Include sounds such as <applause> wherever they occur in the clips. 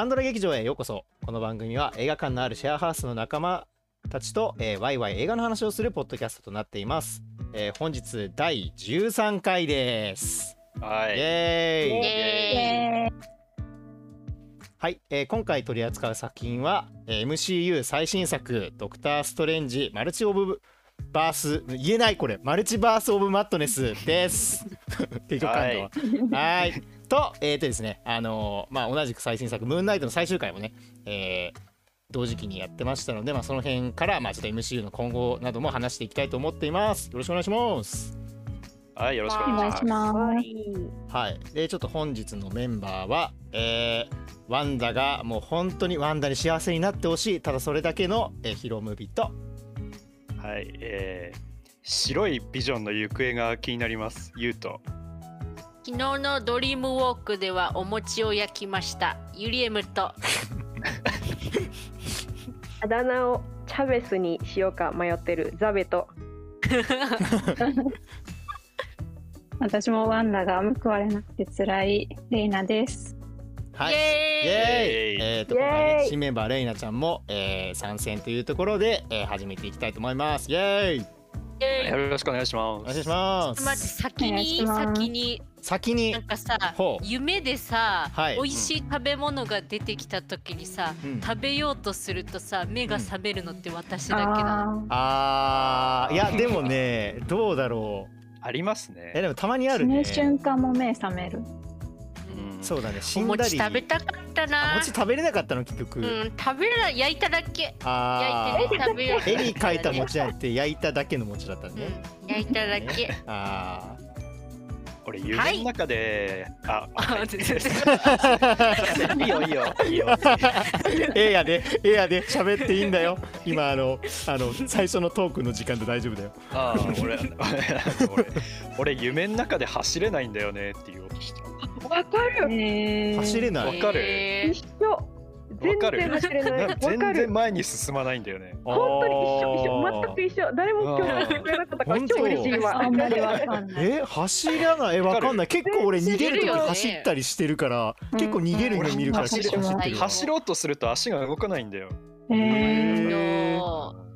パンドラ劇場へようこそ。この番組は映画館のあるシェアハウスの仲間たちと、えー、ワイワイ映画の話をするポッドキャストとなっています、えー本日第13回です。イはい。エーイ。はい、えー今回取り扱う作品は、えー MCU 最新作「ドクター・ストレンジマルチ・オブ・バース」言えないこれ。マルチバース・オブ・マットネスです。<laughs> 結局感度ははいとえー、とですねあのーまあ同じく最新作「ムーンナイト」の最終回もね、えー同時期にやってましたので、まあ、その辺から、まあ、ちょっと MCU の今後なども話していきたいと思っていますよろしくお願いしますはい、よろしくおお願いします。ます。はい、でちょっと本日のメンバーは、えーワンダがもう本当にワンダに幸せになってほしいただそれだけの、えーヒロムビとはい、えー、白いビジョンの行方が気になります。ゆうと。昨日のドリームウォークではお餅を焼きました。ユリエムと。<laughs> あだ名をチャベスにしようか迷ってる。ザベと。<laughs> 私もワンダが報われなくて辛い。レイナです。はい。イイ。エーイ。エえーとイエーイ。今回ね新メンバーレイナちゃんも、えー参戦というところで、えー始めていきたいと思います。イエーイよろしくお願いしまお願いす。しまちょっと待っ先に先に先になんかさ夢でさ、はい。美味しい食べ物が出てきた時にさ、うん。食べようとするとさ目が覚めるのって私だけなの、ああー。いやでもねどうだろう。ありますね。えでもたまにああ、るね。瞬間も目覚める。うん。そうだね。死おんだり。餅食べたかったあな餅食べれなかったの結局、うん食べれない焼いただけ。あ焼いてね食べよう。ー絵に描いた餅じゃなくて焼いただけの餅だったね、うん。焼いただけ。あ俺、夢の中で、あ、あ全然。<laughs> いいよ、いいよ、いいよ。ーええやでええやで。喋っていいんだよ。今あのあの最初のトークの時間で大丈夫だよ。あー、俺、<laughs> 俺、俺、夢の中で走れないんだよねって言おう。わかる。え走れない。わかる。えー一緒。全わかる。然走れない。わか全然る。前に進まないんだよね。本当に一緒一緒。全く一緒。誰も共感してくれなかったから本当超嬉しいわ。え走らない。えわかんない。結構俺逃げるとき走ったりしてるからうん。結構逃げる夢見るから走ってるわ走ろうとすると足が動かないんだよ。えー、のあー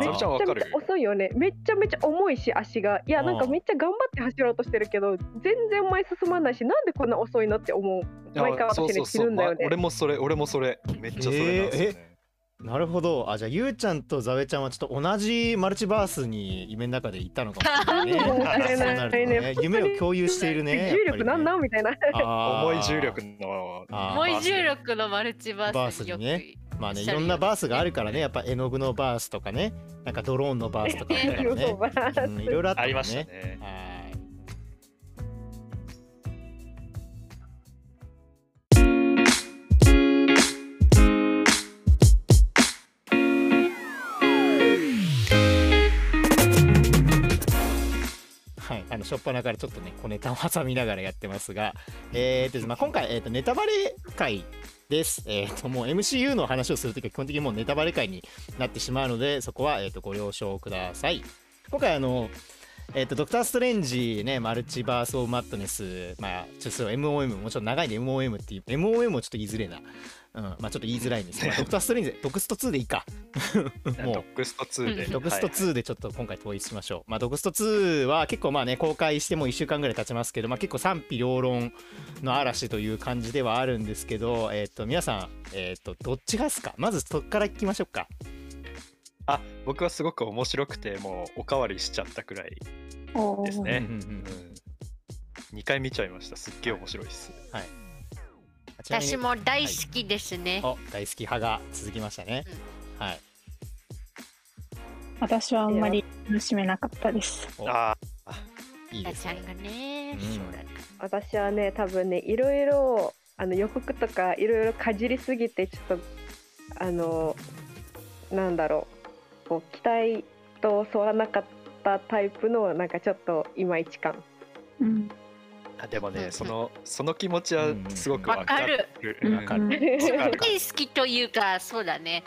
めっちゃめちゃ遅いよね。めっちゃめちゃ重いし足が。いやなんかめっちゃ頑張って走ろうとしてるけど全然前進まないしなんでこんな遅いのって思う。毎回私ね死ぬんだよね。ま俺もそれ、俺もそれ、めっちゃそれなんですよね。なるほど。あじゃあゆうちゃんとざべちゃんはちょっと同じマルチバースに夢の中で行ったのかもしれないね。<laughs> ね。夢を共有しているね <laughs> 重力なんなんみたいな。重い重力の重い重力のマルチバースによくまあねいろんなバースがあるからねやっぱ絵の具のバースとかねなんかドローンのバースとかね <laughs> うんいろいろあったもんありましたね。ね。はい。はい、あの初っ端からちょっとね小ネタを挟みながらやってますが、えーとまあ、今回、えー、とネタバレ会です、えー、ともう MCU の話をするときは基本的にもうネタバレ会になってしまうのでそこは、えー、とご了承ください。今回あのえっ、とドクター・ストレンジねマルチバース・オブ・マットネスまあちょっとその MOM もちろん長いんで MOM っていう MOM もちょっと言いづれなうん、まあちょっと言いづらいんですけど、まあドクター・ストレンジドクスト2でいいかもうドックスト2で。ドクストはい2 <laughs> でちょっと今回統一しましょう。まあ、ドクスト2は結構まあね、公開しても1週間ぐらい経ちますけど、まあ、結構賛否両論の嵐という感じではあるんですけど、えっ、と、皆さん、えっ、と、どっちがっすか？まずそっから聞きましょうか。あ、僕はすごく面白くて、もうおかわりしちゃったくらい。ですねうんうんうんうん、2回見ちゃいました。すっげえ面白いです。ちなみに私も大好きですね、お大好き派が続きましたね。はい。私はあんまり楽しめなかったです。おあいいですね私はね多分ねいろいろあの予告とかいろいろかじりすぎてちょっとあのなんだろうこう期待と沿わなかったタイプのなんかちょっといまいち感うん。あでもね、そのその気持ちはすごくわかる。うん。わかる。うん。<laughs> わかる。大好きというかそうだね。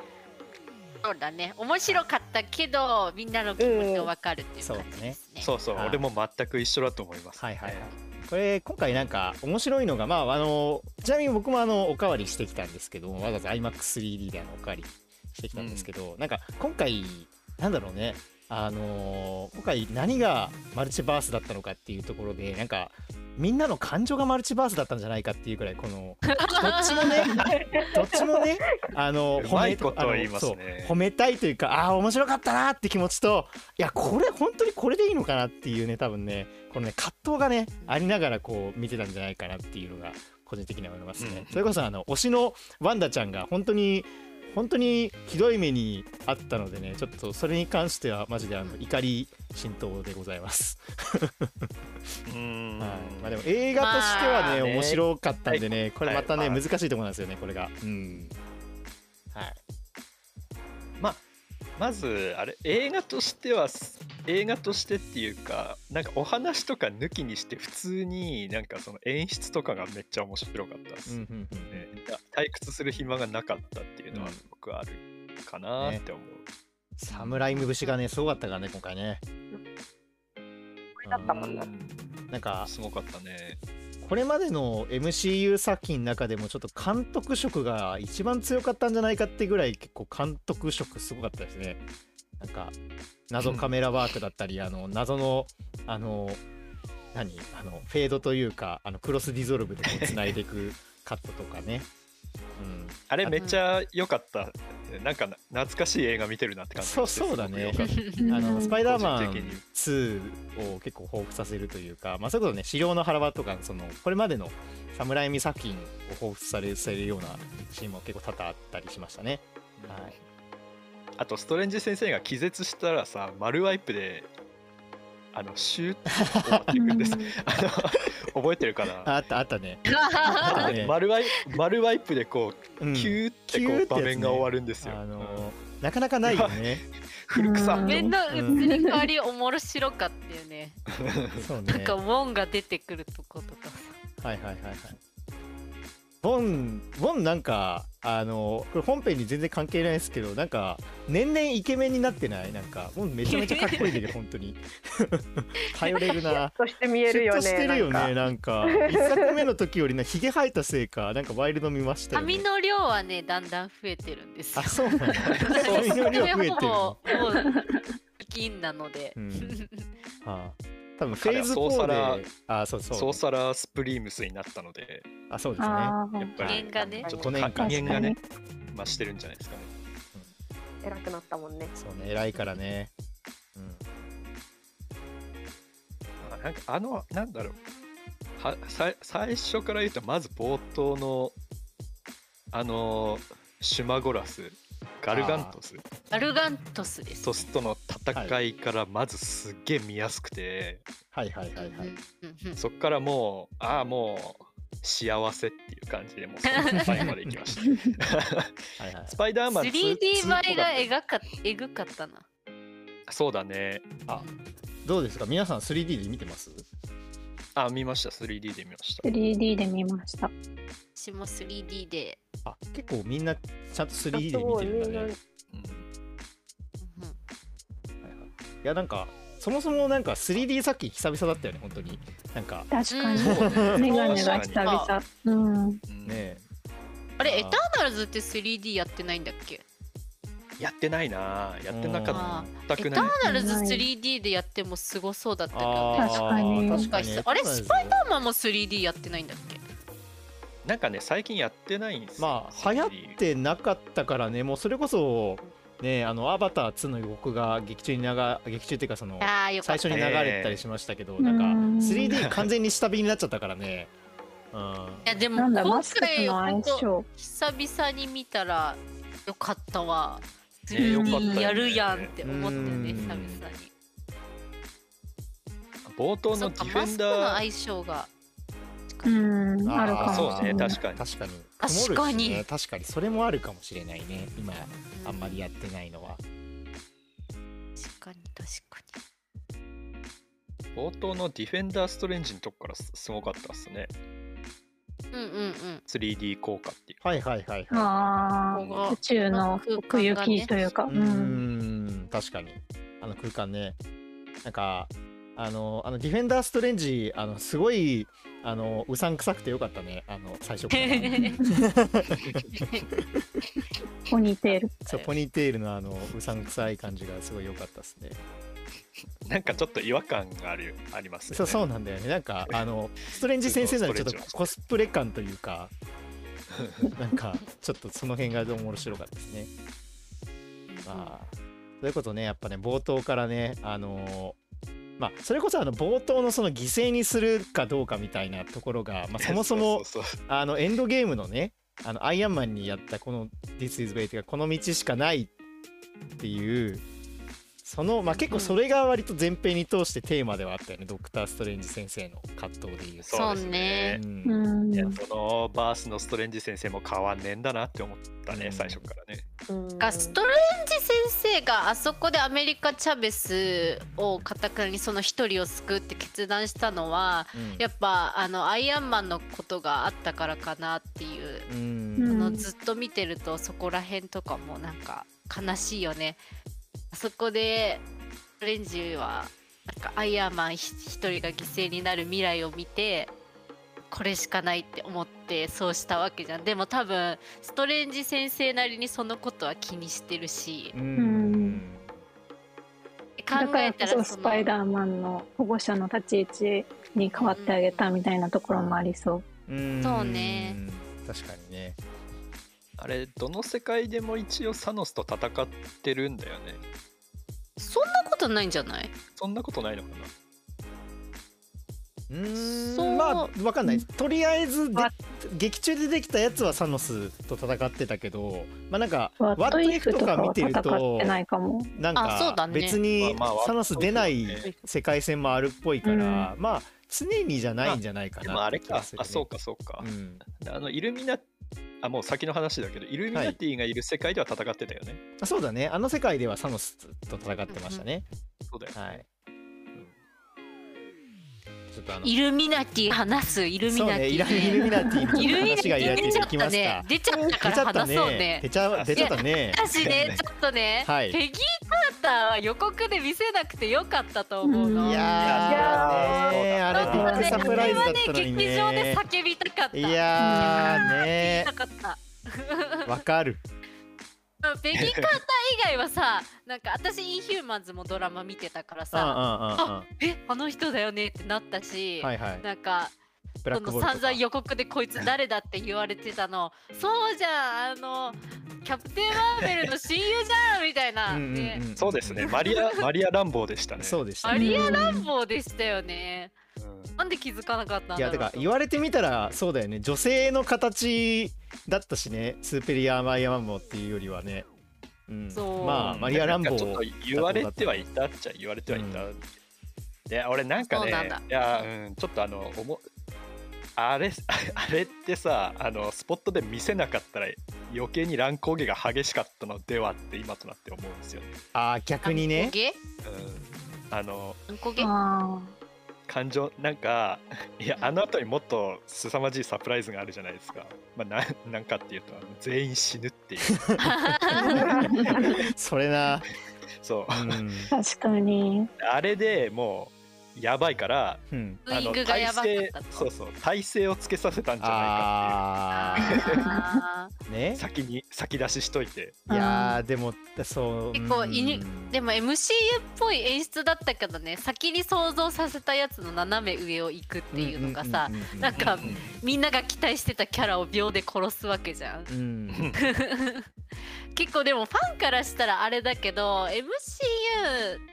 そうだね。面白かったけどみんなの気持ちを分かるっていう感じですね、そうそう、はい俺も全く一緒だと思います。はいはいはい。これ今回なんか面白いのがまああのちなみに僕もあのおかわりしてきたんですけどわざわざ iMac3D であのおかわりしてきたんですけど、なんか今回なんだろうねあのー今回何がマルチバースだったのかっていうところでなんかみんなの感情がマルチバースだったんじゃないかっていうくらいこの <laughs> どっちもねどっちもねあのうまいことあの言いますね。そう褒めたいというかああー面白かったなって気持ちといやこれ本当にこれでいいのかなっていうね多分ねこのね葛藤がねありながらこう見てたんじゃないかなっていうのが個人的には思いますね、うん。それこそあの推しのワンダちゃんが本当に本当にひどい目にあったのでねちょっとそれに関してはマジであの怒り浸透でございます、うん。はい。まあ、でも映画としてはね,、まあね。面白かったんでねこれまたね、はい。難しいところなんですよねこれが。うんまずあれ映画としてはす映画としてっていうかなんかお話とか抜きにして普通になんかその演出とかがめっちゃ面白かったです、うんうんうんね退屈する暇がなかったっていうのはうん。僕はあるかなって思う、サムライム節がねすごかったからね今回ね。だったもんね。うん。なんかすごかったねこれまでの MCU 作品の中でもちょっと監督色が一番強かったんじゃないかってぐらい結構監督色すごかったですね。なんか謎カメラワークだったり、あの謎のあの何？あのフェードというかあのクロスディゾルブでつないでいくカットとかね。うん、あれめっちゃ良かった、なんかな懐かしい映画見てるなって感じそうそうだね。あのスパイダーマン個人的に2を結構彷彿させるというか、まあ、それこそね、資料の腹場とか、そのこれまでの侍見作品を彷彿されされるようなシーンも結構多々あったりしましたね。たはい、あとストレンジ先生が気絶したらさ丸ワイプであのシューッとっていくんです。あの覚えてるかな？ああったあったね。丸ワイ丸ワイプでこう、うん。キューってこう場面が終わるんですよ。あのうん。なかなかないよね。<laughs> 古臭。っうん。目のうん。移り変わり面白かったよね。そうね。なんかウォンが出てくるとことかさ。はい。はい。はい。はい。ボン、ボンなんか、あの、これ本編に全然関係ないですけど、なんか、年々イケメンになってない？なんか、ボンめちゃめちゃかっこいいんだけど、<laughs> 本当に。頼れるな。そして見えるよねしてるよね、なんか。一作目の時よりな、ひげ生えたせいか、なんかワイルド見ましたよ、ね。髪の量はね、だんだん増えてるんですよあ、。そうなんだ。髪の量増えてる。もう金なので。うん <laughs> はあ、多分フェーズ彼はソーサラ4で、あ、そうそう。ソーサラースプリームスになったのであ、そうですね。やっぱり人間がねちょっと五年間加減がね確増してるんじゃないですかね。偉くなったもんねそうね、偉いからね。うん。あなんかあのなんだろうはさ最初から言うとまず冒頭のあのシュマゴラスガルガントスアルガントスです、トスとの戦いからまずすっげえ見やすくて、はいはいはいはい。うんうんうんそっからもうああもう幸せっていう感じでもう最後まで行きました。<laughs> はいはいスパイダーマン 3D 映えが描えがかえぐかったな。そうだねあどうですか？皆さん 3D で見てます？あ見ました 3D で見ました 3D で見ました。私も 3D で。あ結構みんなちゃんと 3D で見てるんだね。やなんかそもそもなんか 3D 作品久々だったよね本当に。なんか。確かに。うんメガネが久々。うん。うん。ねあれ、あー。エターナルズって 3D やってないんだっけ？やってないな。やってなかあったくエタないーナルズない 3D でやってもすごそうだったけど。確かに。確かに。あれ、スパイダーマンも 3D やってないんだっけ？なんかね最近やってないんですよ。まあ流行ってなかったからね。もうそれこそねあのアバター2の予告が劇中に流劇中っていうかその。最初に流れたりしましたけどなんかうん 3D 完全に下火になっちゃったからねうんいや、でも今マスクと回、の本当相性。久々に見たらよかったわ。ねよかったよ 3D ねやるやんって思ったよね、うん久々に。冒頭のディフェマスクのンダー相性が。うん、あるかもそうねしれない。確かに。確かに。確かに。ね。確かにそれもあるかもしれないね。今あんまりやってないのは。確かに確か冒頭のディフェンダーストレンジのとこからすすごかったっすね。に。うんうんうん。3D 効果っていう。はいはいはいはい。ああ、宇宙の奥行きというか。うーうん。ん確かに。あの空間ね。なんかあのあのディフェンダーストレンジあのすごいあのうさんくさくてよかったね。あの最初から。<laughs> ポニーテール。そうポニーテールのあのうさんくさい感じがすごい良かったですね。なんかちょっと違和感があるありますよね。そうそうなんだよね。なんかあのストレンジ先生ならちょっとコスプレ感というか。なんかちょっとその辺が面白かったですね。まあそういうことねやっぱね冒頭からねあのまあそれこそあの冒頭のその犠牲にするかどうかみたいなところが、まあ、<laughs> そもそもあのエンドゲームのねあのアイアンマンにやったこの「This is way」というかこの道しかないっていうそのまあ結構それが割と前編に通してテーマではあったよね、ドクター・ストレンジ先生の葛藤でいうと。そうですね。う。ん。うん。いやそのバースのストレンジ先生も変わんねえんだなって思ったね、うん。最初からね。うん。がストレンジ先生があそこでアメリカ・チャベスをかたくなにその一人を救うって決断したのはうん。やっぱあのアイアンマンのことがあったからかなっていう、うん。うん。あのずっと見てるとそこら辺とかもなんか悲しいよね。あそこでストレンジはなんかアイアンマンひ一人が犠牲になる未来を見てこれしかないって思ってそうしたわけじゃん。でも多分ストレンジ先生なりにそのことは気にしてるし。うん。うん考だからえたらそのパイダーマンの保護者の立ち位置に変わってあげたみたいなところもありそう。うん。そうね。確かにね。あれ、どの世界でも一応サノスと戦ってるんだよね。そんなことないんじゃない？そんなことないのかな？うーん。そう。まあわかんない。とりあえず劇中でできたやつはサノスと戦ってたけどまあなんかワットイフとかは見てる戦っとてないかも。なんかあそうだね。別にサノス出ない世界線もあるっぽいから、まあ常にじゃないんじゃないかなでもあれかって気がす、るね。あ、そうかそうか。うん。あの、イルミナ、あ、もう先の話だけど、イルミナティがいる世界では戦ってたよね。あそうだね。あの世界ではサノスと戦ってましたね、そうだよね。はいちょっとあのイルミナティ話すイルミナティねイルミナティイルミナテ話がイラティィ出ちゃっできますかたね出ちゃったから話そうね。出ちゃ出ちゃったね。私ねちょっとね、はい。ペギー・カーターは予告で見せなくてよかったと思うの。うんいやー。ねあれビッグサプライズだったのにあれはね劇場でね叫びたかった。いやーね言いたかった。わかるペギー・カーター以外はさ、なんか私インヒューマンズもドラマ見てたからさ、うんうんえあの人だよねってなったし、はいはい。なんかその散々予告でこいつ誰だって言われてたのそうじゃんあのキャプテン・マーベルの親友じゃんみたいな、うんうんねうん。そうですね。マリア、マリア・ランボーでしたね。そうでしたマねリア・ランボーでしたよね。うんなんで気づかなかったんいやだろうてか言われてみたらそうだよね。女性の形だったしね。スーペリア・マイアマンボっていうよりはね、うん、そう。まあマリア・ランボなんかちょっとー言われてはいたっちゃ言われてはいた。うで、俺なんかね、そうなんだ。いや、うん、ちょっとあの、おもあれ、<laughs> あれってさ、あの、スポットで見せなかったら余計に乱高下が激しかったのではって今となって思うんですよ。ね。あー逆にね。ゲうん、あの、うんこゲあ感情なんかいやあの後にもっと凄まじいサプライズがあるじゃないですか、まあ、ななんかっていうと全員死ぬっていう。<laughs> <laughs> それな、そう。うん。確かに。あれでもうやばいからうん、ウイングがやばかったと。そうそう体勢をつけさせたんじゃないか。っていう先に先出ししといて。いやーでもそう結構うん。犬ーでも MCU っぽい演出だったけどね先に想像させたやつの斜め上を行くっていうのがさ、なんかみんなが期待してたキャラを秒で殺すわけじゃん。うん。<laughs> 結構でもファンからしたらあれだけど MCU っ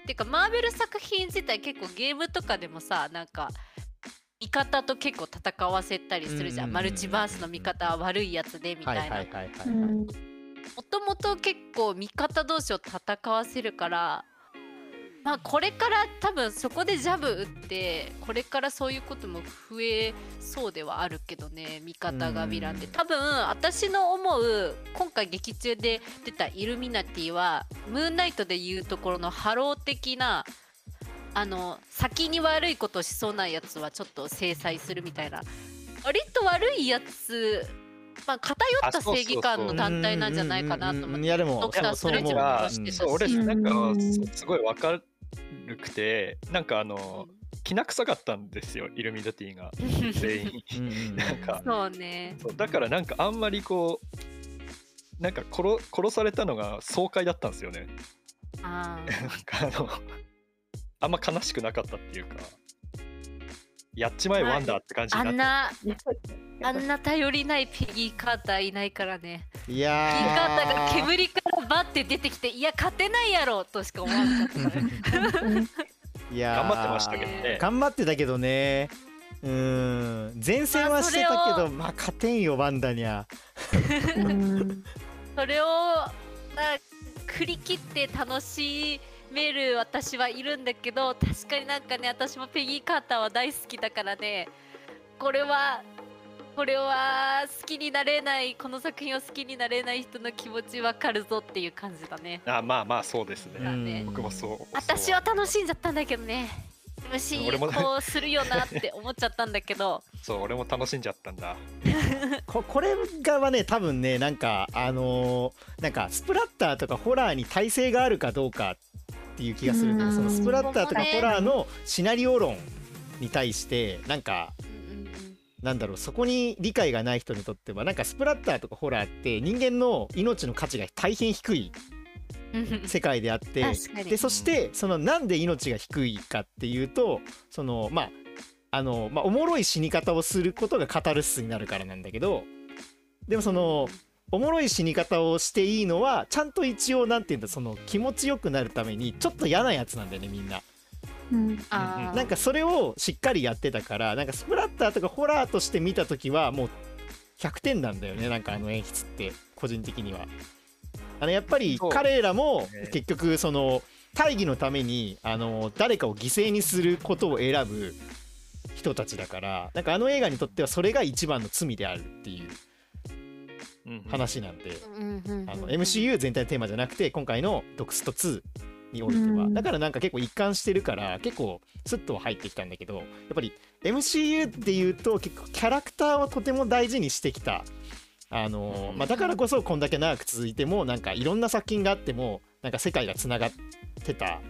ていうかマーベル作品自体結構ゲームとかでもさなんか味方と結構戦わせたりするじゃん,、マルチバースの味方は悪いやつでみはいたいなもともと結構味方同士を戦わせるからまあこれから多分そこでジャブ打ってこれからそういうことも増えそうではあるけどね味方がヴィランで。うん。多分私の思う今回劇中で出たイルミナティはムーンナイトでいうところのハロー的なあの先に悪いことをしそうなやつはちょっと制裁するみたいな。割と悪いやつまあ偏った正義感の団体なんじゃないかなと思っていやでもドクターストレンジもしてたし。そう俺なんかうん。すすごいわかるるくてなんかあのきな臭かったんですよイルミナティが。<laughs> 全員。なんかそうね。そうだからなんかあんまりこうなんか殺殺されたのが爽快だったんですよね。あ <laughs> なんかあのあんま悲しくなかったっていうかやっちまえワンダーって感じーあになってんな <laughs> あんな頼りないペギー・カーターいないからね。いペギー・やカーターが煙からバッて出てきていや勝てないやろとしか思わなかったからーいやー。頑張ってましたけどね。頑張ってたけどね。うーん。前線はしてたけどまあそれをまあ勝てんよワンダにゃうん。<laughs> それをな振り切って楽しめる私はいるんだけど確かになんかね私もペギー・カーターは大好きだからねこれはこれは好きになれないこの作品を好きになれない人の気持ちわかるぞっていう感じだね。あまあまあそうですね、だね。僕もそう私は楽しんじゃったんだけどね。虫こうするよなって思っちゃったんだけど。<laughs> そうそう俺も楽しんじゃったんだ。<laughs> ここれがはね多分ねなんかあのーなんかスプラッターとかホラーに耐性があるかどうかっていう気がするんだようん。そのスプラッターとかホラーのシナリオ論に対してなんかなんだろうそこに理解がない人にとってはなんかスプラッターとかホラーって人間の命の価値が大変低い世界であってでそしてそのなんで命が低いかっていうとそのまああの、まあ、おもろい死に方をすることがカタルシスになるからなんだけどでもそのおもろい死に方をしていいのはちゃんと一応なんていうんだその気持ちよくなるためにちょっと嫌なやつなんだよねみんな。うんなんかそれをしっかりやってたからなんかスプラッターとかホラーとして見た時はもう100点なんだよねなんかあの演出って個人的には。あのやっぱり彼らもね結局その大義のためにあの誰かを犠牲にすることを選ぶ人たちだからなんかあの映画にとってはそれが一番の罪であるっていう話なんで、あの MCU 全体のテーマじゃなくて今回の「ドクスト2」においては、うんだからなんか結構一貫してるから結構スッとは入ってきたんだけどやっぱり MCU っていうと結構キャラクターをとても大事にしてきた。あのーまあ、だからこそこんだけ長く続いてもなんかいろんな作品があってもなんか世界がつながってた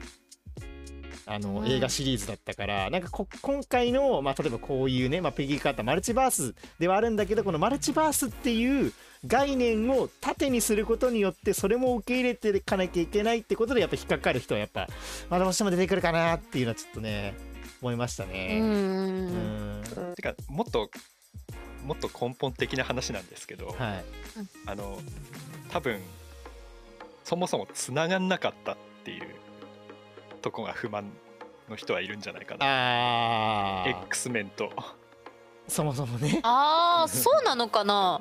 あの、うん。映画シリーズだったからなんかこ今回の、まあ、例えばこういうね、まあ、ペギー・カーターマルチバースではあるんだけどこのマルチバースっていう概念を縦にすることによってそれも受け入れていかなきゃいけないってことでやっぱ引っかかる人はやっぱ、まあ、どうしても出てくるかなっていうのはちょっとね思いましたうね。ん。うん。てかもっともっと根本的な話なんですけど、はい、あの多分そもそもつながんなかったっていうとこが不満の人はいるんじゃないかな。あー。X メンと。そもそもね。ああそうなのかな。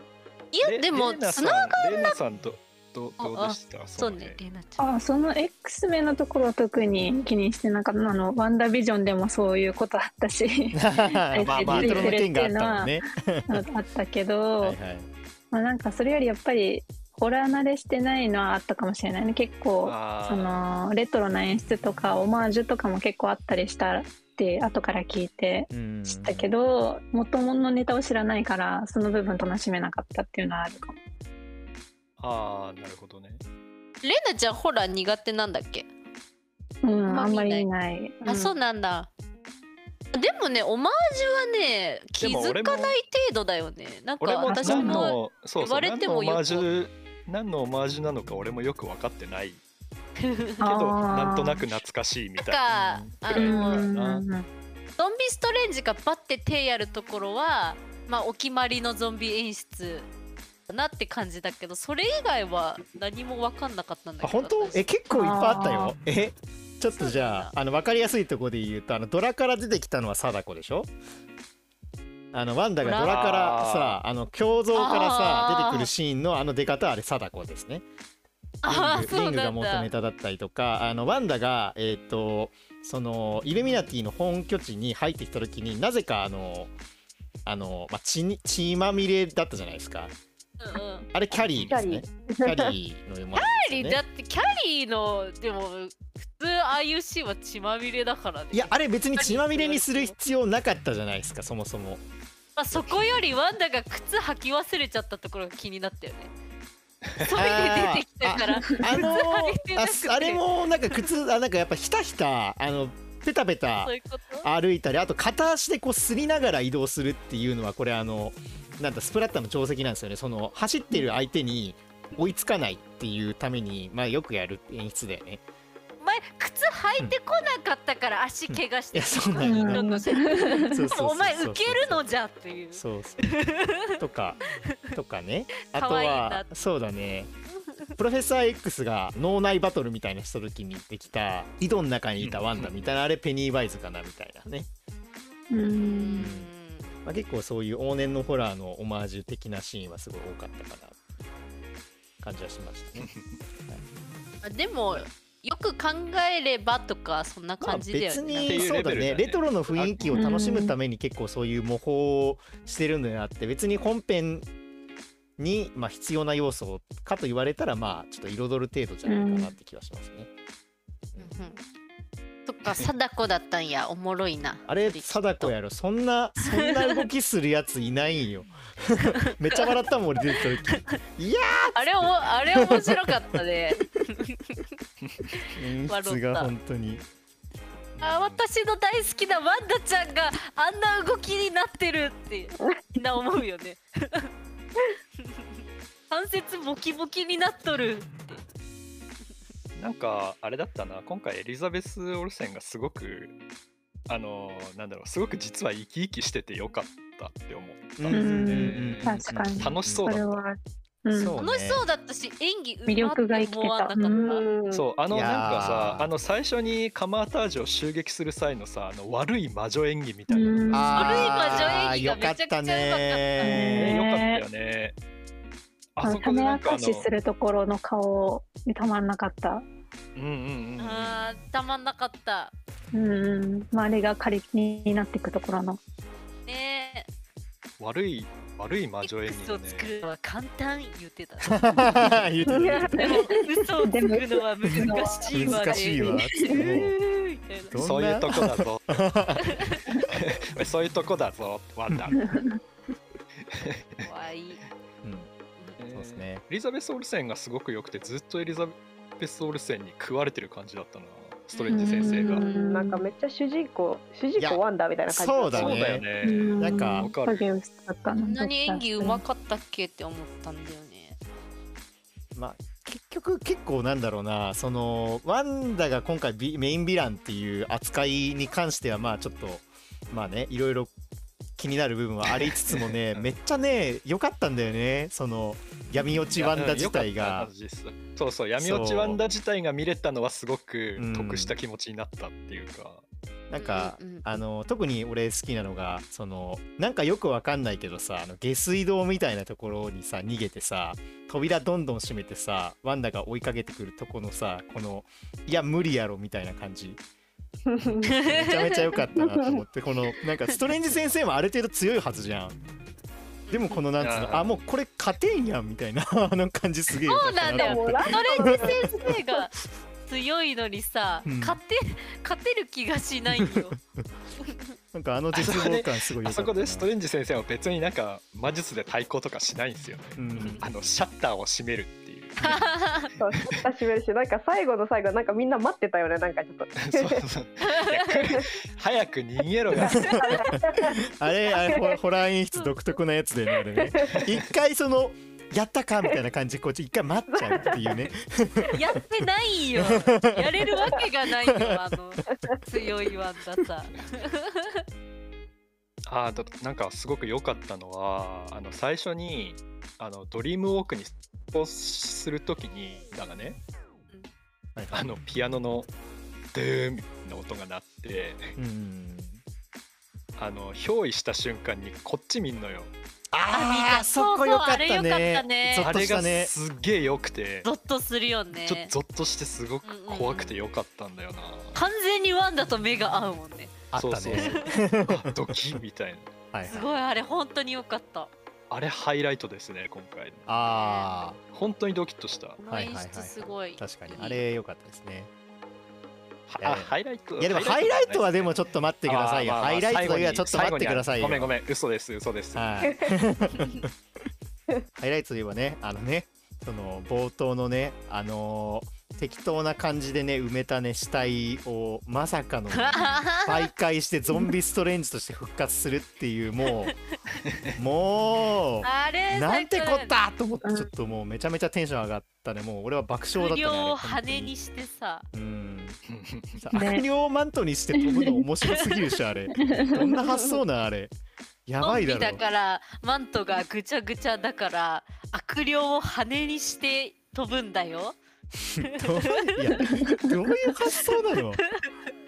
<laughs> いやレでもつなレーナさんどどあどうでした？そうねあその X 名のところは特に気にしてなかった。あのワンダービジョンでもそういうことあったし <laughs> まあまあトロの件があったもんね。<laughs> あったけど、はいはい。まあ、なんかそれよりやっぱりホラー慣れしてないのはあったかもしれないね。結構そのレトロな演出とかオマージュとかも結構あったりしたって後から聞いてうん。知ったけど元々のネタを知らないからその部分楽しめなかったっていうのはあるかも。あーなるほどね。レイナちゃんホラー苦手なんだっけ？うん、まああんまり見ない。あそうなんだ。でもねオマージュはね気づかない程度だよね。なんか私何も言われても何のオマージよュ何のオマージュなのか俺もよく分かってない。けどなんとなく懐かしいみたいな。かあうん。のうん。なゾンビストレンジがバッて手やるところはまあお決まりのゾンビ演出だなって感じだけどそれ以外は何も分かんなかったんだけどあ本当？私。え結構いっぱいあったよ。えちょっとじゃああの分かりやすいところで言うとあのドラから出てきたのは貞子でしょ？あのワンダがドラからさあの胸像からさ出てくるシーンのあの出方はあれ貞子ですね。ああリングリングが元ネタだったりとかあのワンダがえっ、とそのイルミナティの本拠地に入ってきた時になぜかあのあの、まあ、血に血まみれだったじゃないですか。うんうん。あれキャリーですね。キャリー。の読まれキャリーだってキャリーのでも普通ああいうシーンは血まみれだからね。いやあれ別に血まみれにする必要なかったじゃないですかそもそもまあ、そこよりワンダが靴履き忘れちゃったところが気になったよね。それで出てきたから。あの靴履いてなくて。ああれもなんか靴あなんかやっぱひたひたあのペタペタ歩いたりあと片足でこう擦りながら移動するっていうのはこれあのなんだスプラッターの定石なんですよね。その走っている相手に追いつかないっていうためにまあよくやる演出だよね。お前靴履いてこなかったから足怪我していやそうなんようん。だとしてそうそうそうそう。お前受けるのじゃっていう。そうそう。とか <laughs> とかね。あと可愛いなはそうだね。プロフェッサー X が脳内バトルみたいなした時にできた井戸の中にいたワンダみたいなあれペニーバイズかなみたいなね、ううんん。まあ、結構そういう往年のホラーのオマージュ的なシーンはすごい多かったかな。感じはしましたね。<laughs> あでもよく考えればとかそんなまあ感じだよ別ね、にそうだねレベルだね。レトロの雰囲気を楽しむために結構そういう模倣をしてるのであって別に本編にまあ必要な要素かと言われたらまあちょっと彩る程度じゃないかなって気はしますね。うんうん。そっか貞子だったんや。おもろいな。あれ貞子やろ。そんなそんな動きするやついないんよ。<laughs> めっちゃ笑ったもん俺出てきた時。いやあれおもあれ面白かったねー <laughs> 演笑った。出が本当に。あ私の大好きなワンダちゃんがあんな動きになってるってみんな思うよね。<laughs> 関節ボキボキになっとるって。なんかあれだったな。今回エリザベス・オルセンがすごくあのなんだろうすごく実は生き生きしててよかったって思ったんですようんね。確かに。楽しそうだった。うん、そう楽しそうだったし演技魅力が生きてた。うん。そうあのなんかさあの最初にカマータージュを襲撃する際のさあの悪い魔女演技みたいな、うん。あ悪い魔女演技がよかっためちゃくちゃうまかった。ね。ね。よかったよね。あそこでなんかあのするところの顔にたまんなかった。うんうんうんうん。あーたまんなかった。うんうん、周りが仮になっていくところの。ね。悪い悪い魔え女演 X を技作るのは簡単言ってた。言うてる言うてるでも嘘をつくのは難しいわね。難しいわ。<laughs> そういうとこだぞ。<laughs> そういうとこだぞワンダ。怖い。うん。そうですね。エリザベス・オルセンがすごく良くてずっとエリザベス・オルセンに食われてる感じだったなストレンジ先生が。うん。なんかめっちゃ主人公主人公ワンダーみたいな感じそうだね。そうだよねなんかこんなに演技うまかったっけって思ったんだよね。まあ結局結構なんだろうな。そのワンダが今回ビメインヴィランっていう扱いに関してはまあちょっとまあねいろいろ気になる部分はありつつもね <laughs> めっちゃね良かったんだよねその闇落ちワンダ自体が。そうそう闇落ちワンダ自体が見れたのはすごくう。ん得した気持ちになったっていうか、なんか、うんうんうん。あの特に俺好きなのがそのなんかよくわかんないけどさあの下水道みたいなところにさ逃げてさ扉どんどん閉めてさワンダが追いかけてくるとこのさこのいや無理やろみたいな感じめちゃめちゃ良かったなと思ってこのなんかストレンジ先生もある程度強いはずじゃん。でもこのなんつうのあもうこれ勝てんやんみたいな <laughs> あの感じすげえそうななんだよストレンジ先生が強いのにさ、うん。勝て勝てる気がしないよ。<laughs> なんかあの絶望感すごいあそこでストレンジ先生は別になんか魔術で対抗とかしないんですよね。うん。あのシャッターを閉めるっていうそう久しぶりしなんか最後の最後なんかみんな待ってたよね。なんかちょっと。そうそういや来る早く逃げろが <laughs> あれ、あれホ、ホラー演出独特なやつでね、あれね。一回その、やったかみたいな感じで、こっち一回待っちゃうっていうね。<laughs> やってないよ。やれるわけがないよあの強いワンダさあーだなんかすごく良かったのはあの最初にあのドリームウォークにポするときにだがねはいあのピアノのドゥーンの音が鳴ってうん。あの憑依した瞬間にこっち見んのよ。ああ、そこよかったそうそうあれよかったね。が。すっげえ良くて。ゾッとするよね。ちょっとゾッとしてすごく怖くて良かったんだよな、完全にワンダと目が合うもんねあったね。あドキみたいなはいはい。すごいあれ本当に良かったあれハイライトですね今回あ本当にドキッとしたはいはいはい出すごいあ、確かに。あれ良かったですね。あハイライトいや、でもハイライトはでもちょっと待ってくださいよ。ハイライトといえばちょっと待ってくださいよ。ごめんごめん嘘です嘘ですはい。<laughs> ハイライトといえばね、あのね、その冒頭のねあのー適当な感じでね埋めたね死体をまさかの <laughs> 媒介してゾンビストレンジとして復活するっていうもう <laughs> もあれうなんてこったと思ってちょっともうめちゃめちゃテンション上がったね。もう俺は爆笑だったねを羽にしてさ。うん。<laughs> 悪霊マントにして飛ぶの面白すぎるしあれ。どんな発想なんあれ。やばいだろ。ゾンビだからマントがぐちゃぐちゃだから悪霊を羽にして飛ぶんだよ <laughs> どういやどういう発想なの？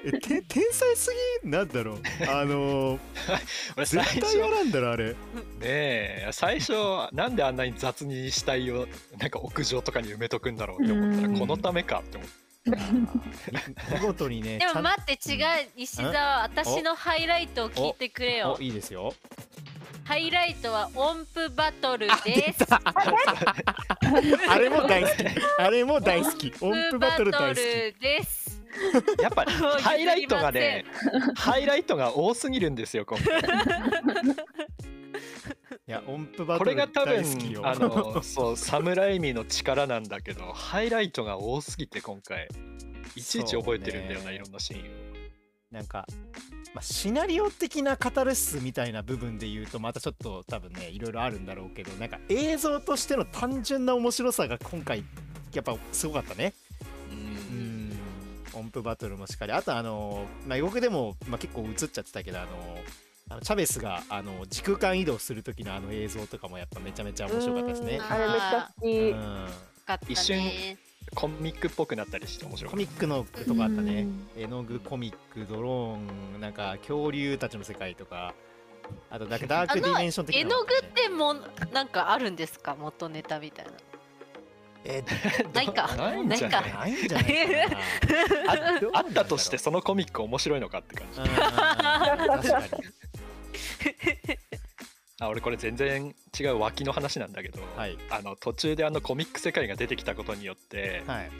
えて天才すぎ？なんだろう？あのー、<laughs> 俺最絶対初やらんだろあれ。ねえ最初なんであんなに雑に死体をなんか屋上とかに埋めとくんだろうって思ったうん。らこのためかって思って見事にねでも待って違う。西澤私のハイライトを聞いてくれよ。おいいですよハイライトは音符バトルです。<laughs> あれも大好き。あれも大好き。音符バトトル大好き。ルですやっぱり <laughs> ハイライトがねハイライトが多すぎるんですよ今回。<laughs> いや音符バトルこれが多分大好きよあのそう侍味の力なんだけどハイライトが多すぎて今回。いちいち覚えてるんだよな、ね。いろんなシーン。をなんか、まあ、シナリオ的なカタルシスみたいな部分で言うとまたちょっと多分ねいろいろあるんだろうけどなんか映像としての単純な面白さが今回やっぱすごかったね。うん。音符バトルもしっかり。あとあのまあ予告でも、まあ、結構映っちゃってたけどあのあのチャベスがあの時空間移動する時のあの映像とかもやっぱめちゃめちゃ面白かったですね。うん。あれめっちゃ好き、うん。よかったね。一瞬コミックっぽくなったりして面白かっコミックのとかあったね。うん。絵の具コミックドローンなんか恐竜たちの世界とかあとなんか <laughs> ダークディメンション的な絵の具ってもうなんかあるんですか？元ネタみたいな。えた <laughs> ないか。ないんじゃない？ないないんじゃないかな。<laughs> ああったとしてそのコミック面白いのかって感じ。うん確かにあ俺これ全然違う脇の話なんだけど、はい。あの途中であのコミック世界が出てきたことによって、はい。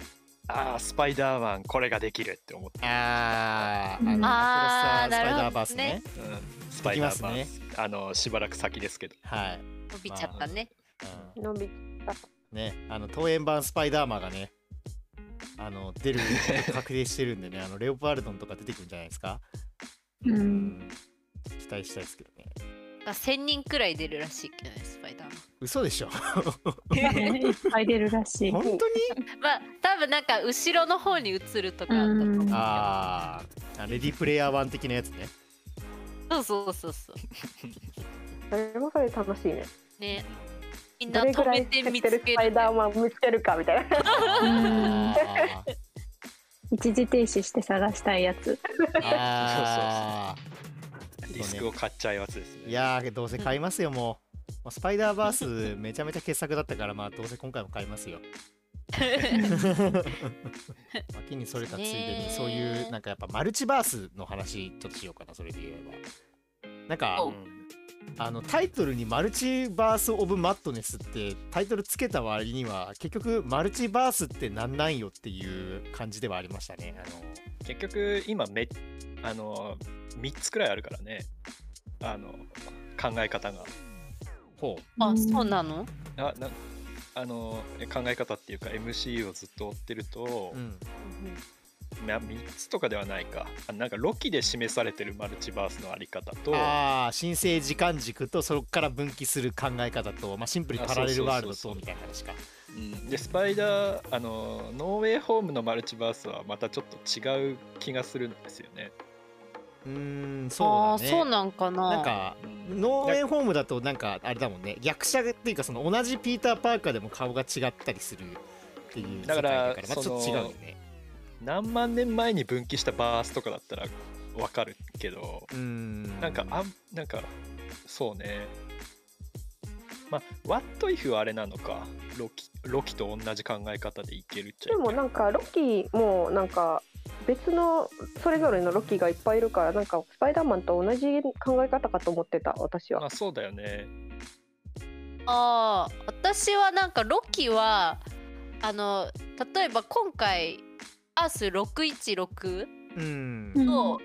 ああスパイダーマンこれができるって思って、あーああス・パイダーバースね。うん、スパイダーマン、であのしばらく先ですけど。はい、伸びちゃったね。う伸びた。ん、ねあの東映版スパイダーマンがねあの出る確定してるんでねあのレオパルドンとか出てくるんじゃないですか？ううんん。期待したいですけどねあ1000人くらい出るらしいけどねスパイダーマン。嘘でしょ。ねいっぱい出るらしい。本当に？まあ多分なんか後ろの方に映るとかあったと思ううん。あー。あレディープレイヤー1的なやつね。そうそうそうそう。それもそれ楽しいね。ね。みんなどれぐ止めらい知って。見つけるスパイるダーマン見つけるかみたいな。一時停止して探したいやつ。あディスクを買っちゃうやつですね。ーいやーどうせ買いますよもう、まあスパイダーバースめちゃめちゃ傑作だったからまあどうせ今回も買いますよ。<laughs> 脇にそれたついでにそういうなんかやっぱマルチバースの話ちょっとしようかなそれで言えば。なんかおうあのタイトルにマルチバース・オブ・マットネスってタイトルつけた割には結局マルチバースってなんなんよっていう感じではありましたね。あの結局今めあの3つくらいあるからね。あの考え方が。ほう。あそうなの？あなあのえ考え方っていうか MCU をずっと追ってると、うんまあ、3つとかではないか。あなんかロキで示されてるマルチバースのあり方と。ああ新生時間軸とそこから分岐する考え方と、まあ、シンプルにパラレルワールドあそうそうそうそう。とみたいな話か。うん、でスパイダーあのノーウェイホームのマルチバースはまたちょっと違う気がするんですよね。うーんあそうね。そうなんかな。なんかうん。ノーウェイホームだとなんかあれだもんね。逆者っていうかその同じピーター・パーカーでも顔が違ったりするっていう世界だからだからまあちょっと違うよね何万年前に分岐したバースとかだったらわかるけどうーん。なんかあんなんかそうね。まあワットイフはあれなのか。ロキロキと同じ考え方でいけるっちゃでもなんかロキもなんか別のそれぞれのロキがいっぱいいるからなんかスパイダーマンと同じ考え方かと思ってた私は。まあそうだよね。あー私はなんかロキはあの例えば今回アース616うん。うん。の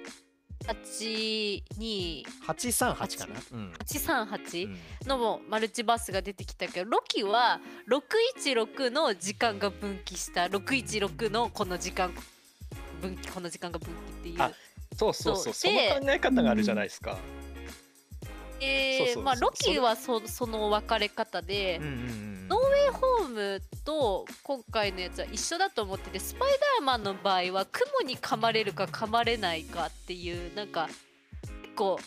828 838かな？うん。838うん。のもマルチバースが出てきたけどロキは616の時間が分岐した616のこの時間分岐この時間が分岐っていう。あそうそうそう。そう。そので考え方があるじゃないですか、えーそうそうまあロキはそその分かれ方で、うんうんうんウェイホームと今回のやつは一緒だと思っててスパイダーマンの場合は雲に噛まれるか噛まれないかっていうなんか結構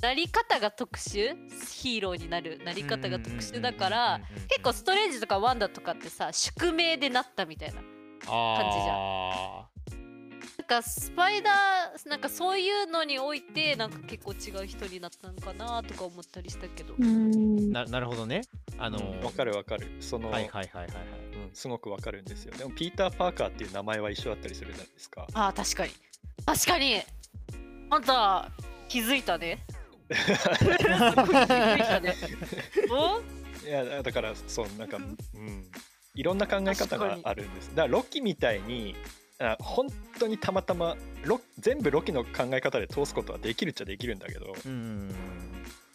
なり方が特殊ヒーローになるなり方が特殊だから結構ストレンジとかワンダとかってさ宿命でなったみたいな感じじゃん。あなんかスパイダーなんかそういうのにおいてなんか結構違う人になったのかなとか思ったりしたけど、うん。ーななるほどね。あのうんわかるわかる。その、はいはいはいはいはい。うん、すごくわかるんですよ。でもピーター・パーカーっていう名前は一緒だったりするじゃないですか。ああ確かに。確かに。あんた気づいたね。気づいたねおいやだからそうなんか、うん、いろんな考え方があるんです。だからロキみたいにあ本当にたまたまロ全部ロキの考え方で通すことはできるっちゃできるんだけどうん。うん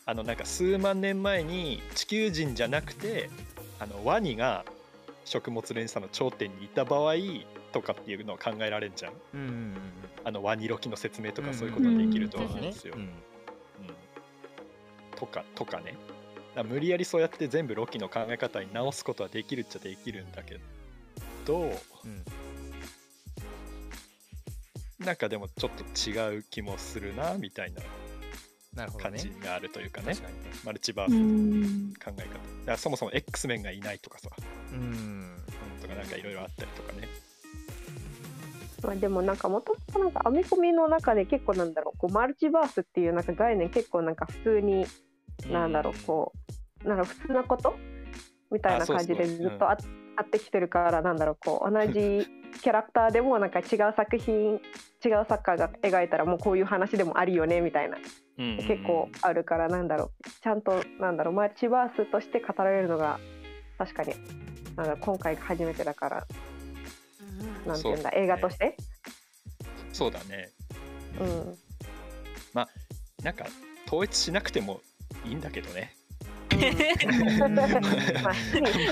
あのなんか数万年前に地球人じゃなくてあのワニが食物連鎖の頂点にいた場合とかっていうのを考えられるじゃん。うん。あのワニロキの説明とうん。かそういうことができると思うんですよ。うん。うん。とかとかね。無理やりそうやって全部ロキの考え方に直すことはできるっちゃできるんだけどうんなんかでもちょっと違う気もするなみたいななるほどね。感じがあるというかね。ねマルチバーうス考え方。そもそも X メンがいないとかさ。うん。うんとかなんかいろいろあったりとかね。まあ、でもなんかもともとなんかアメコミの中で結構なんだろうこうマルチバースっていうなんか概念結構なんか普通になんだろうこうなんか普通なことみたいな感じでずっとああってきてるからなんだろうこう同じキャラクターでもなんか違う作品違う作家が描いたらもうこういう話でもあるよねみたいな。うんうんうん。結構あるからなんだろう。ちゃんとなんだろう。マルチバースとして語られるのが確かになんだ今回が初めてだから。なんていうんだそう映画として、そうだね。うん、なんか統一しなくてもいいんだけどね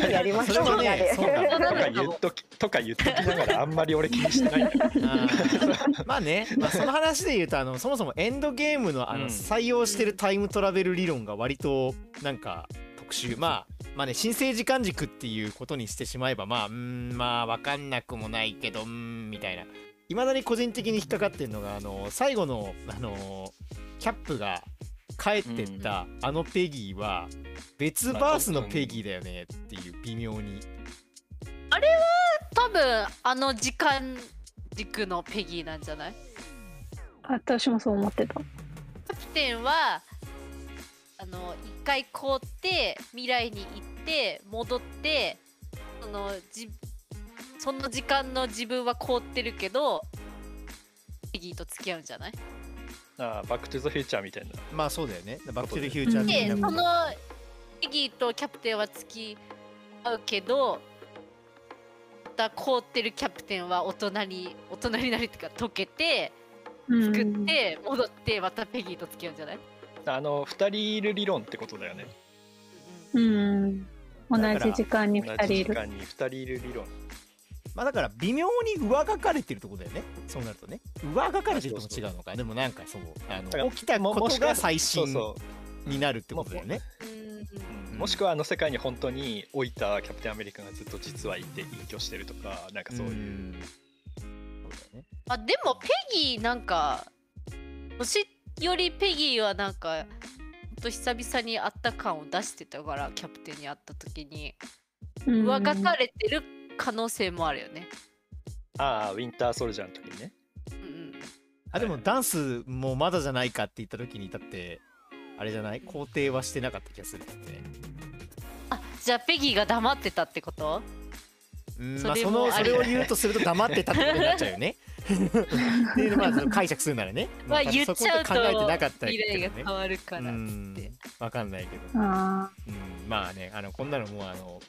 やりましょうねみんなでそうかとか言っときとか言っときながらあんまり俺気にしてないんだけどまあね、まあ、その話で言うとあの <laughs> そもそもエンドゲームのあの採用してるタイムトラベル理論が割となんか特殊。まあまあね申請時間軸っていうことにしてしまえばまあうんまあ分かんなくもないけどうんみたいな。いまだに個人的に引っかかってるのがあの最後のあのキャップが帰ってったあのペギーは別バースのペギーだよねっていう微妙に。多分あの時間軸のペギーなんじゃない？私もそう思ってた。キャプテンはあの一回凍って未来に行って戻ってそのじその時間の自分は凍ってるけどペギーと付き合うんじゃない？ああバック・トゥ・ザ・フューチャーみたいな。まあそうだよね。バック・トゥ・フューチャー的なでそのペギーとキャプテンは付き合うけどまた凍ってるキャプテンは大人に大人になるっていうか溶けて作って戻ってまたペギーと付き合うんじゃない、あの2人いる理論ってことだよね。うん。同じ時間に同二人いる。じ時間に2人いる理論まあだから微妙に上書かれてるとこだよね。そうなるとね。上書かれてるとも違うのかでもなんかそうあの起きたことが最新になるってことだよね。もしくはあの世界に本当に老いたキャプテンアメリカがずっと実はいて隠居してるとかなんかそういう、うあでもペギーなんか年よりペギーはなんかと久々に会った感を出してたからキャプテンに会った時に。うん。上書かれてる可能性もあるよね。ああウィンターソルジャーの時にね。あでもダンスもまだじゃないかって言った時にだってあれじゃない？肯定はしてなかった気がするよねあじゃあペギーが黙ってたってこと？うんそれまあそのそれを言うとすると黙ってたってことになっちゃうよねでまあその解釈するならね。<laughs> まあ言っちゃうとそこと考えてなかった未来けどね。が変わるからって。わかんないけど。あうん、まあね、あのこんなのもうあのも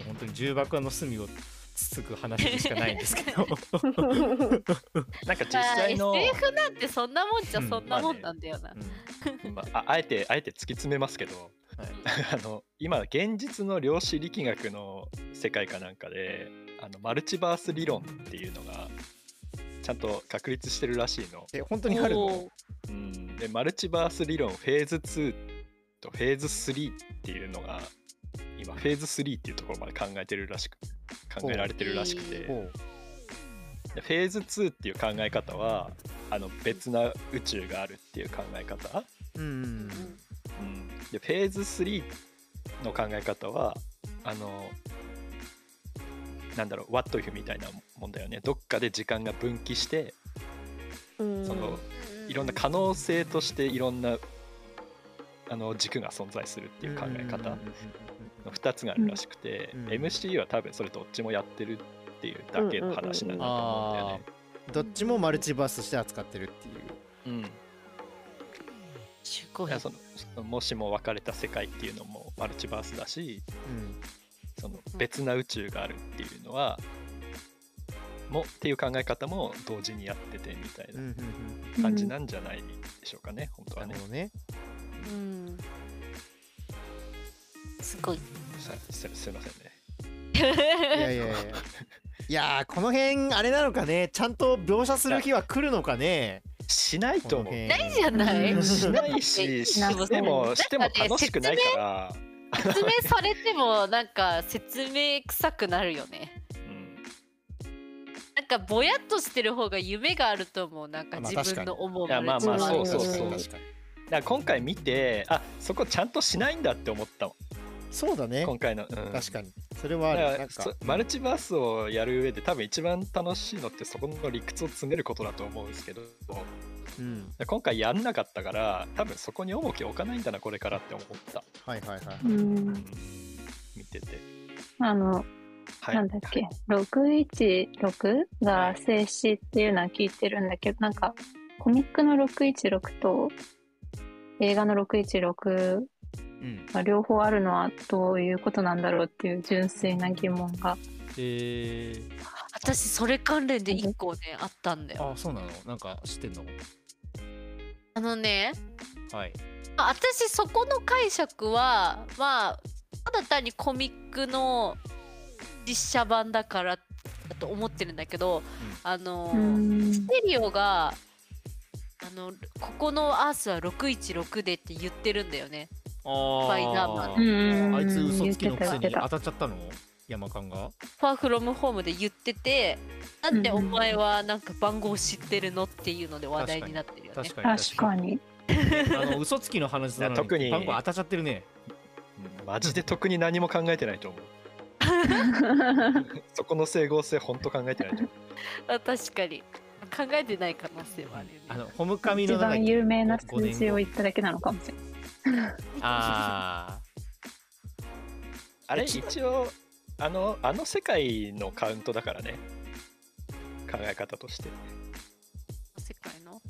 う本当に重箱の隅をつつく話でしかないんですけど。<laughs> なんか実際の、まあ SF なんてそんなもんじゃうんそんなもんなんだよな、うん。<laughs> まあ、ああえてあえて突き詰めますけど。はい。あの今現実の量子力学の世界かなんかであのマルチバース理論っていうのがちゃんと確立してるらしいの。え本当にあるの？うん、でマルチバース理論フェーズ2とフェーズ3っていうのが今フェーズ3っていうところまで考えてるらしく考えられてるらしくて、ほでフェーズ2っていう考え方はあの別な宇宙があるっていう考え方、ううん。うん、でフェーズ3の考え方はあのなんだろう What if みたいなもんだよね。どっかで時間が分岐してうん。そのいろんな可能性としていろんなあの軸が存在するっていう考え方の2つがあるらしくて、うん。MCU は多分それどっちもやってるっていうだけの話なんだと思うんだよね。どっちもマルチバースとして扱ってるっていう。うん。いいやそのそのもしも分かれた世界っていうのもマルチバースだしその別な宇宙があるっていうのはもっていう考え方も同時にやっててみたいなうん感じなんじゃないでしょうかね、本当はね。なるほ。どね。うん。すごい。さすすいませんね。<laughs> いやいやいや。<laughs> いやーこの辺あれなのかね。ちゃんと描写する日は来るのかね。しないと思う。ないじゃない。うん。しないし、しても、しても楽しくないから。説明されてもなんか説明臭くなるよね。うん。なんかぼやっとしてる方が夢があると思うなんかまあ自分の思うまあまあマルチバースそう。そうそう確かにだから今回見て、あそこちゃんとしないんだって思ったのそうだね。今回の。うん。確かに。それはある。なんか。そマルチバースをやる上で多分一番楽しいのってそこの理屈を詰めることだと思うんですけど。うん。今回やんなかったから多分そこに重きを置かないんだなこれからって思った、はいはいはい。うん。うん。見てて、あの、はい、なんだっけ、616が静止っていうのは聞いてるんだけど、なんか、コミックの616と映画の616うん。が両方あるのはどういうことなんだろうっていう純粋な疑問が。えー、私それ関連で1個ねあったんだよ。あそうなの？なんか知ってんの？あのねはい。まあ私そこの解釈はまあただ単にコミックの実写版だからだと思ってるんだけど、あのうーん。ステリオがあのここのアースは616でって言ってるんだよねスパイダーマン。あいつ嘘つきのくせに当たっちゃったの？山勘が？ファーフロムホームで言っててなんでお前はなんか番号知ってるのっていうので話題になってるよね。確かに確かに。あの嘘つきの話なの特に。番号当たっちゃってるね。うんマジで特に何も考えてないと思う。<laughs> そこの整合性本当考えてないと思う。<laughs> あ確かに。考えてない可能性はあるよね。あのホムカミ一の中に番有名な数5字を言っただけなのかもしれない。ああれ？一応あのあの世界のカウントだからね。考え方として。世界の？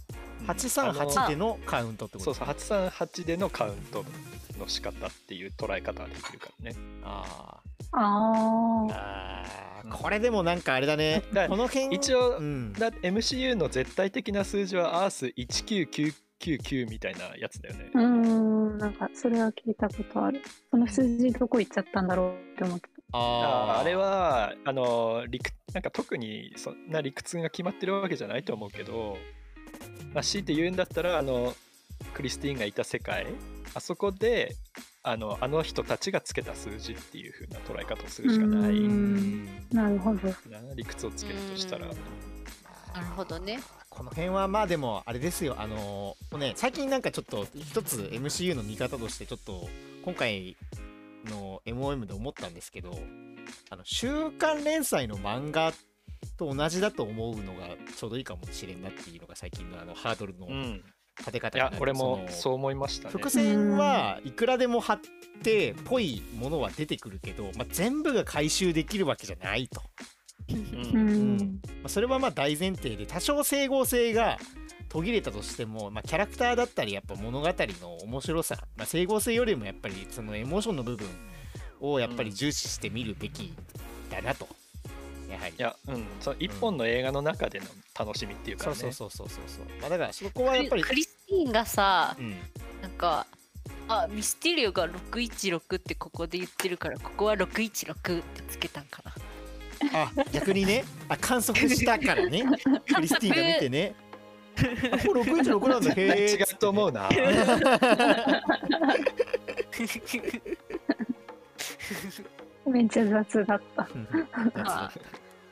あ838でのカウントってこと？そうそう838でのカウントの仕方っていう捉え方ができるからね。ああー。あ。あーこれでもなんかあれだね。だこの辺一応うん。だ MCU の絶対的な数字はアース19999みたいなやつだよね。うーん、なんかそれは聞いたことある。その数字どこ行っちゃったんだろうって思って。あー。ああれはあの理屈なんか特にそんな理屈が決まってるわけじゃないと思うけど、まあ、強いて言うんだったらあのクリスティーンがいた世界。あそこであのあの人たちがつけた数字っていう風な捉え方をするしかない。うん。なるほど。な理屈をつけるとしたら。うん。なるほどねこの辺はまあでもあれですよ。あのもうね最近なんかちょっと一つ MCU の見方としてちょっと今回の MOM で思ったんですけどあの週刊連載の漫画と同じだと思うのがちょうどいいかもしれんなっていうのが最近のあのハードルのうん。立て方いや俺もそう思いましたね。伏線はいくらでも貼ってぽいものは出てくるけど、まあ、全部が回収できるわけじゃないと、ううん。ん。まあ、それはまあ大前提で多少整合性が途切れたとしても、まあ、キャラクターだったりやっぱ物語の面白さ、まあ、整合性よりもやっぱりそのエモーションの部分をやっぱり重視して見るべきだなと。入り。いやうん。その一本の映画の中での楽しみっていうかそうねそうそうそうそうそう。まあだからそこはやっぱりクリスティーンがさうん。なんかあミステリオが616ってここで言ってるからここは616ってつけたんかなあ逆にねあ観測したからね。クリスティが見てね。あこれ616なんだ。へえ。違うと思うな。<laughs> めっちゃ雑だった。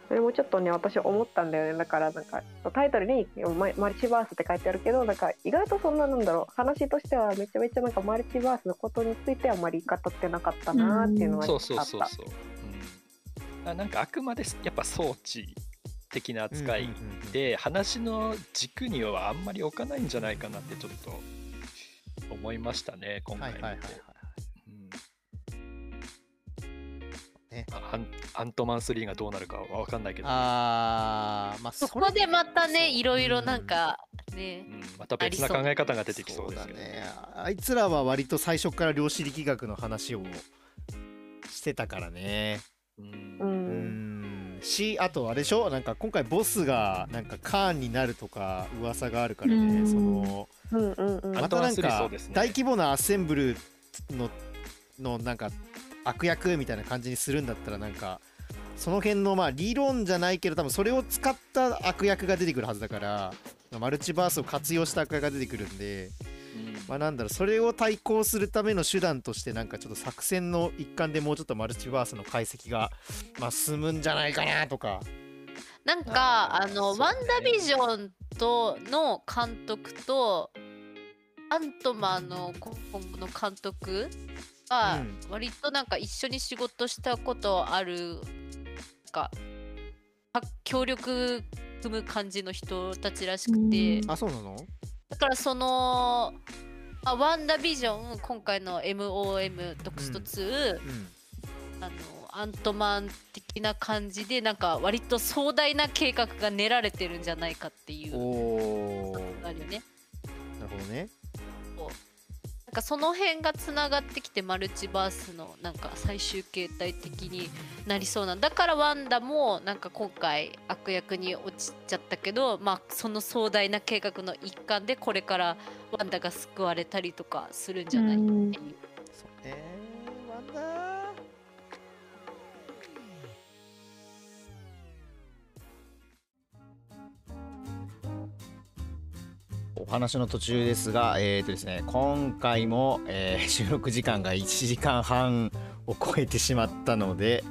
それもちょっとね私思ったんだよね。だからなんかタイトルにママルチバースって書いてあるけどなんか意外とそんななんだろう。話としてはめちゃめちゃなんかマルチバースのことについてあんまり語ってなかったなっていうのはあった。なんかあくまでやっぱ装置的な扱いで話の軸にはあんまり置かないんじゃないかなってちょっと思いましたね今回はいはいはいはいうん。ねあアンアントマン3がどうなるかは分かんないけど、あーまあそこでまたねいろいろなんかねうん、また別な考え方が出てきそうですけどだね。あいつらは割と最初から量子力学の話をしてたからねうん。しあとあれでしょ？なんか今回ボスがなんかカーンになるとか噂があるからねうん。そのうんうんうん。またなんアントマン3そかうですね。大規模なアッセンブルののなんか悪役みたいな感じにするんだったらなんかその辺のまあ理論じゃないけど多分それを使った悪役が出てくるはずだからマルチバースを活用した悪役が出てくるんでまあなんだろうそれを対抗するための手段としてなんかちょっと作戦の一環でもうちょっとマルチバースの解析がまあ進むんじゃないかなとか。なんかあの、ね。ワンダービジョンとの監督とアントマンの今後の監督がうん。割となんか一緒に仕事したことあるか協力組む感じの人たちらしくて。うんあそうなの？だからそのあワンダービジョン今回の MOM ドクスト2、うんあのアントマン的な感じでなんか割と壮大な計画が練られてるんじゃないかっていう。おおあるよね。なるほどねかその辺がつながってきてマルチバースのなんか最終形態的になりそうなんだからワンダもなんか今回悪役に落ちちゃったけどまあその壮大な計画の一環でこれからワンダが救われたりとかするんじゃないってうんいう。そうねお話の途中ですが、えーとですね、今回も、えー <laughs> 収録時間が1時間半を超えてしまったので、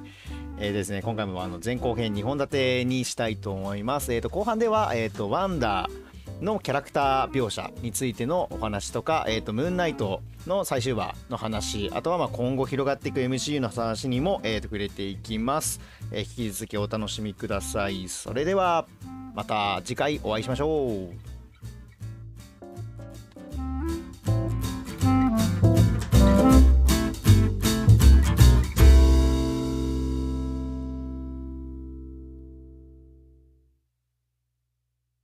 えーですね、今回もあの前後編2本立てにしたいと思います。えー、と後半では、えー、とワンダーのキャラクター描写についてのお話とか、えー、とムーンナイトの最終話の話あとはまあ今後広がっていく MCU の話にも、えー、と触れていきます、えー引き続きお楽しみください。それではまた次回お会いしましょう。